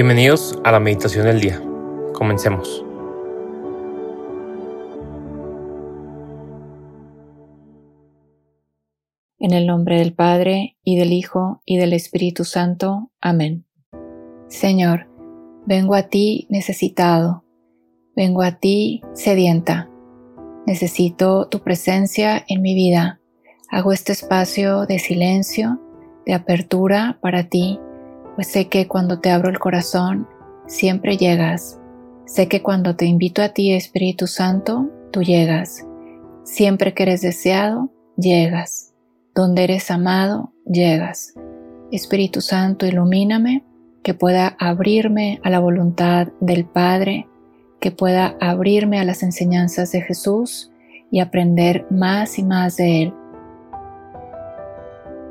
Bienvenidos a la meditación del día. Comencemos. En el nombre del Padre, y del Hijo, y del Espíritu Santo. Amén. Señor, vengo a ti necesitado, vengo a ti sedienta. Necesito tu presencia en mi vida. Hago este espacio de silencio, de apertura para ti pues sé que cuando te abro el corazón, siempre llegas. Sé que cuando te invito a ti, Espíritu Santo, tú llegas. Siempre que eres deseado, llegas. Donde eres amado, llegas. Espíritu Santo, ilumíname, que pueda abrirme a la voluntad del Padre, que pueda abrirme a las enseñanzas de Jesús y aprender más y más de Él.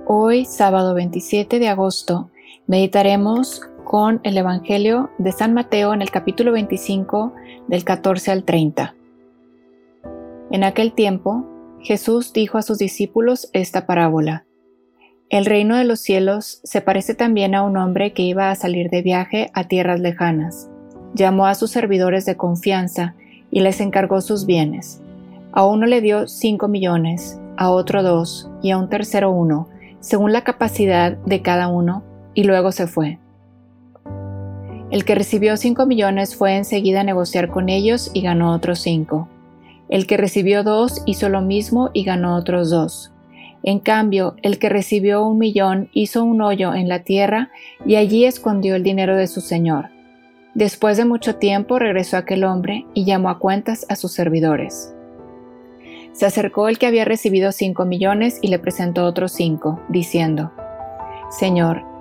Hoy, sábado 27 de agosto, Meditaremos con el Evangelio de San Mateo en el capítulo 25 del 14 al 30. En aquel tiempo, Jesús dijo a sus discípulos esta parábola. El reino de los cielos se parece también a un hombre que iba a salir de viaje a tierras lejanas. Llamó a sus servidores de confianza y les encargó sus bienes. A uno le dio cinco millones, a otro dos y a un tercero uno, según la capacidad de cada uno y luego se fue. El que recibió 5 millones fue enseguida a negociar con ellos y ganó otros 5. El que recibió 2 hizo lo mismo y ganó otros 2. En cambio, el que recibió un millón hizo un hoyo en la tierra y allí escondió el dinero de su señor. Después de mucho tiempo regresó aquel hombre y llamó a cuentas a sus servidores. Se acercó el que había recibido cinco millones y le presentó otros cinco, diciendo, Señor,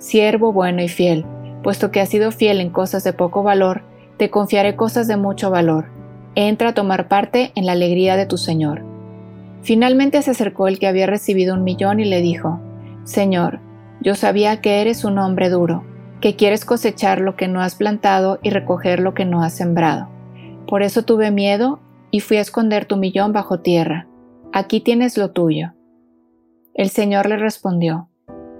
siervo bueno y fiel, puesto que has sido fiel en cosas de poco valor, te confiaré cosas de mucho valor. Entra a tomar parte en la alegría de tu Señor. Finalmente se acercó el que había recibido un millón y le dijo, Señor, yo sabía que eres un hombre duro, que quieres cosechar lo que no has plantado y recoger lo que no has sembrado. Por eso tuve miedo y fui a esconder tu millón bajo tierra. Aquí tienes lo tuyo. El Señor le respondió,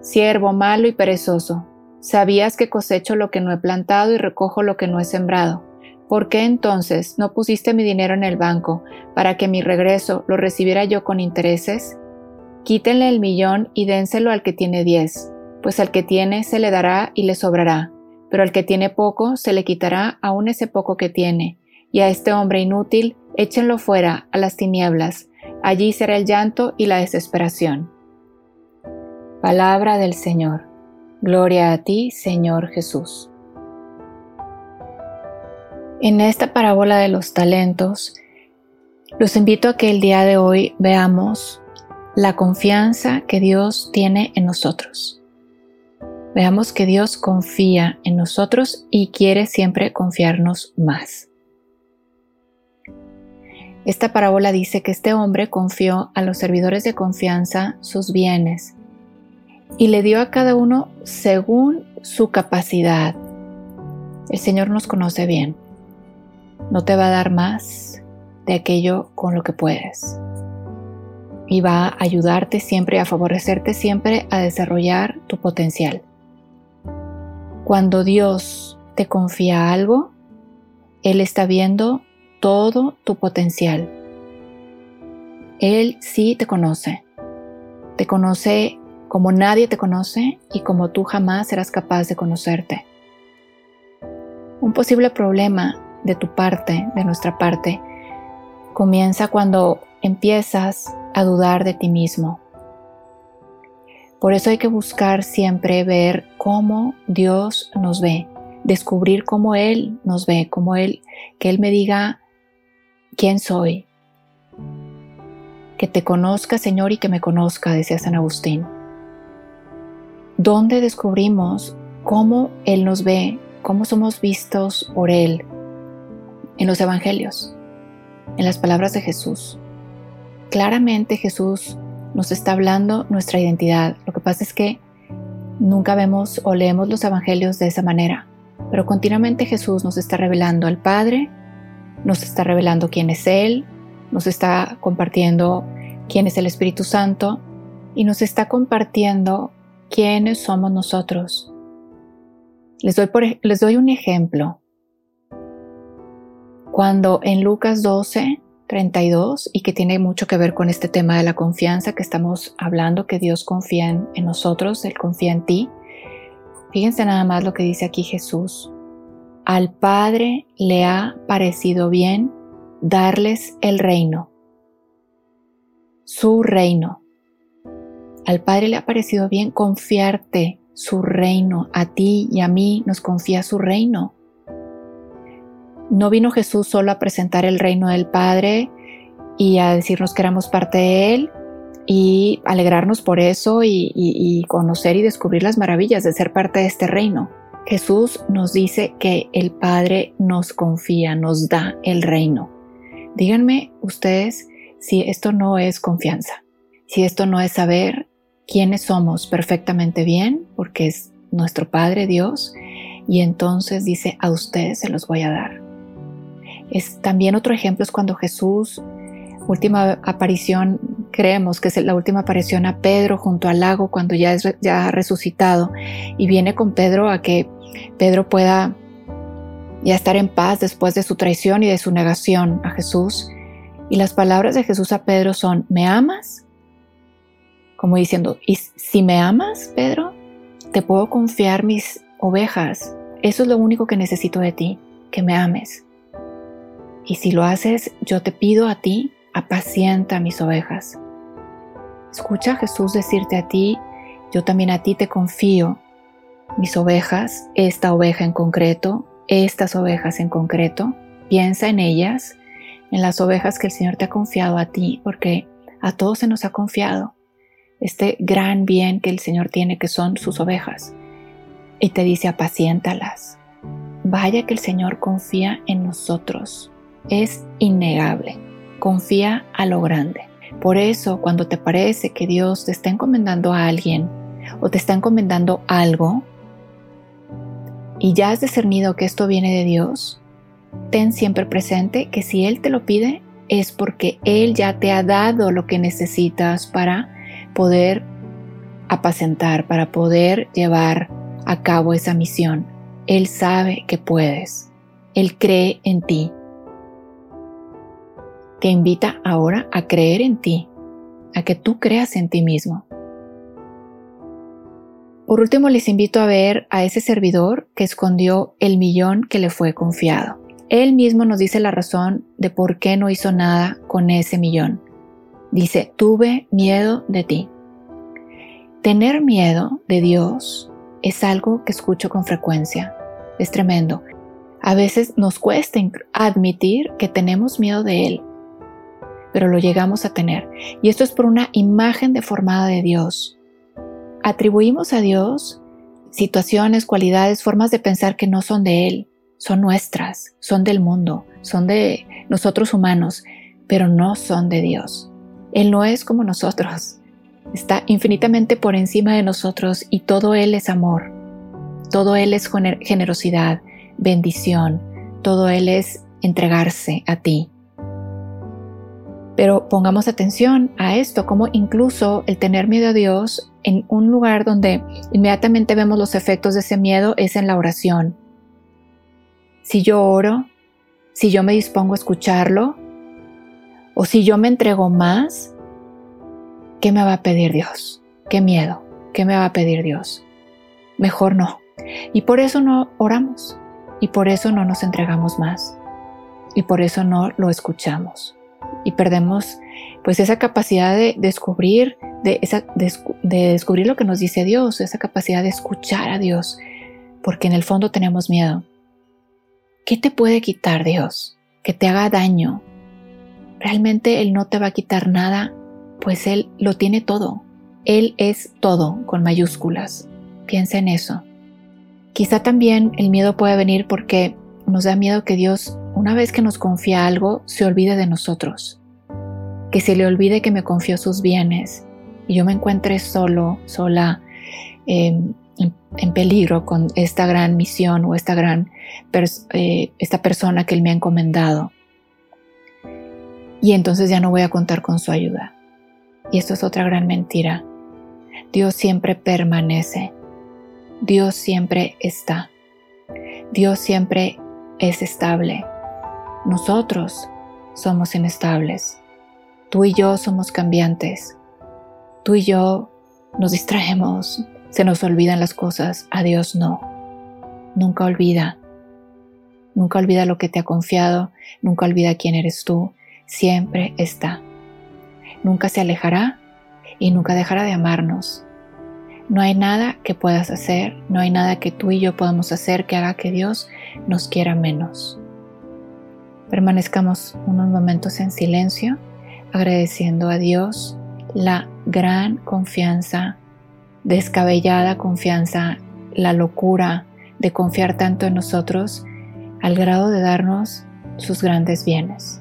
Siervo malo y perezoso, sabías que cosecho lo que no he plantado y recojo lo que no he sembrado. ¿Por qué entonces no pusiste mi dinero en el banco para que mi regreso lo recibiera yo con intereses? Quítenle el millón y dénselo al que tiene diez, pues al que tiene se le dará y le sobrará, pero al que tiene poco se le quitará aún ese poco que tiene, y a este hombre inútil échenlo fuera a las tinieblas, allí será el llanto y la desesperación. Palabra del Señor. Gloria a ti, Señor Jesús. En esta parábola de los talentos, los invito a que el día de hoy veamos la confianza que Dios tiene en nosotros. Veamos que Dios confía en nosotros y quiere siempre confiarnos más. Esta parábola dice que este hombre confió a los servidores de confianza sus bienes y le dio a cada uno según su capacidad. El Señor nos conoce bien. No te va a dar más de aquello con lo que puedes. Y va a ayudarte siempre, a favorecerte siempre a desarrollar tu potencial. Cuando Dios te confía algo, Él está viendo todo tu potencial. Él sí te conoce. Te conoce como nadie te conoce y como tú jamás serás capaz de conocerte. Un posible problema de tu parte, de nuestra parte, comienza cuando empiezas a dudar de ti mismo. Por eso hay que buscar siempre ver cómo Dios nos ve, descubrir cómo Él nos ve, cómo Él, que Él me diga quién soy. Que te conozca, Señor, y que me conozca, decía San Agustín donde descubrimos cómo Él nos ve, cómo somos vistos por Él en los evangelios, en las palabras de Jesús. Claramente Jesús nos está hablando nuestra identidad. Lo que pasa es que nunca vemos o leemos los evangelios de esa manera, pero continuamente Jesús nos está revelando al Padre, nos está revelando quién es Él, nos está compartiendo quién es el Espíritu Santo y nos está compartiendo quiénes somos nosotros. Les doy, un ejemplo. Cuando en Lucas 12, 32, y que tiene mucho que ver con este tema de la confianza que estamos hablando, que Dios confía en, en nosotros, Él confía en ti. Fíjense nada más lo que dice aquí Jesús. Al Padre le ha parecido bien darles el reino, su reino. Al Padre le ha parecido bien confiarte su reino. A ti y a mí nos confía su reino. No vino Jesús solo a presentar el reino del Padre y a decirnos que éramos parte de Él y alegrarnos por eso y, y conocer y descubrir las maravillas de ser parte de este reino. Jesús nos dice que el Padre nos confía, nos da el reino. Díganme ustedes si esto no es confianza, si esto no es saber quiénes somos perfectamente bien, porque es nuestro Padre Dios, y entonces dice, a ustedes se los voy a dar. Es también otro ejemplo es cuando Jesús, última aparición, creemos que es la última aparición a Pedro junto al lago cuando ya, es, ya ha resucitado y viene con Pedro a que Pedro pueda ya estar en paz después de su traición y de su negación a Jesús. Y las palabras de Jesús a Pedro son, ¿me amas? Como diciendo, ¿y si me amas, Pedro? Te puedo confiar mis ovejas. Eso es lo único que necesito de ti, que me ames. Y si lo haces, yo te pido a ti, apacienta mis ovejas. Escucha a Jesús decirte a ti, yo también a ti te confío mis ovejas, esta oveja en concreto, estas ovejas en concreto, piensa en ellas, en las ovejas que el Señor te ha confiado a ti, porque a todos se nos ha confiado este gran bien que el Señor tiene, que son sus ovejas. Y te dice, apaciéntalas. Vaya que el Señor confía en nosotros. Es innegable. Confía a lo grande. Por eso, cuando te parece que Dios te está encomendando a alguien o te está encomendando algo, y ya has discernido que esto viene de Dios, ten siempre presente que si Él te lo pide es porque Él ya te ha dado lo que necesitas para poder apacentar, para poder llevar a cabo esa misión. Él sabe que puedes. Él cree en ti. Te invita ahora a creer en ti, a que tú creas en ti mismo. Por último, les invito a ver a ese servidor que escondió el millón que le fue confiado. Él mismo nos dice la razón de por qué no hizo nada con ese millón. Dice, tuve miedo de ti. Tener miedo de Dios es algo que escucho con frecuencia. Es tremendo. A veces nos cuesta admitir que tenemos miedo de Él, pero lo llegamos a tener. Y esto es por una imagen deformada de Dios atribuimos a Dios situaciones, cualidades, formas de pensar que no son de Él, son nuestras, son del mundo, son de nosotros humanos, pero no son de Dios. Él no es como nosotros, está infinitamente por encima de nosotros y todo Él es amor, todo Él es generosidad, bendición, todo Él es entregarse a ti. Pero pongamos atención a esto, como incluso el tener miedo a Dios en un lugar donde inmediatamente vemos los efectos de ese miedo es en la oración. Si yo oro, si yo me dispongo a escucharlo, o si yo me entrego más, ¿qué me va a pedir Dios? ¿Qué miedo? ¿Qué me va a pedir Dios? Mejor no. Y por eso no oramos. Y por eso no nos entregamos más. Y por eso no lo escuchamos y perdemos pues esa capacidad de descubrir, de, esa, de, descubrir lo que nos dice Dios, esa capacidad de escuchar a Dios, porque en el fondo tenemos miedo. ¿Qué te puede quitar Dios? Que te haga daño. Realmente Él no te va a quitar nada, pues Él lo tiene todo. Él es todo con mayúsculas. Piensa en eso. Quizá también el miedo puede venir porque nos da miedo que Dios, una vez que nos confía algo, se olvide de nosotros. Que se le olvide que me confió sus bienes y yo me encuentre solo, sola, em, en, peligro con esta gran misión o esta gran eh, esta persona que Él me ha encomendado. Y entonces ya no voy a contar con su ayuda. Y esto es otra gran mentira. Dios siempre permanece. Dios siempre está. Dios siempre es estable. Nosotros somos inestables. Tú y yo somos cambiantes. Tú y yo nos distraemos, se nos olvidan las cosas. A Dios no. Nunca olvida. Nunca olvida lo que te ha confiado. Nunca olvida quién eres tú. Siempre está. Nunca se alejará y nunca dejará de amarnos. No hay nada que puedas hacer, no hay nada que tú y yo podamos hacer que haga que Dios nos quiera menos. Permanezcamos unos momentos en silencio, agradeciendo a Dios la gran confianza, descabellada confianza, la locura de confiar tanto en nosotros al grado de darnos sus grandes bienes.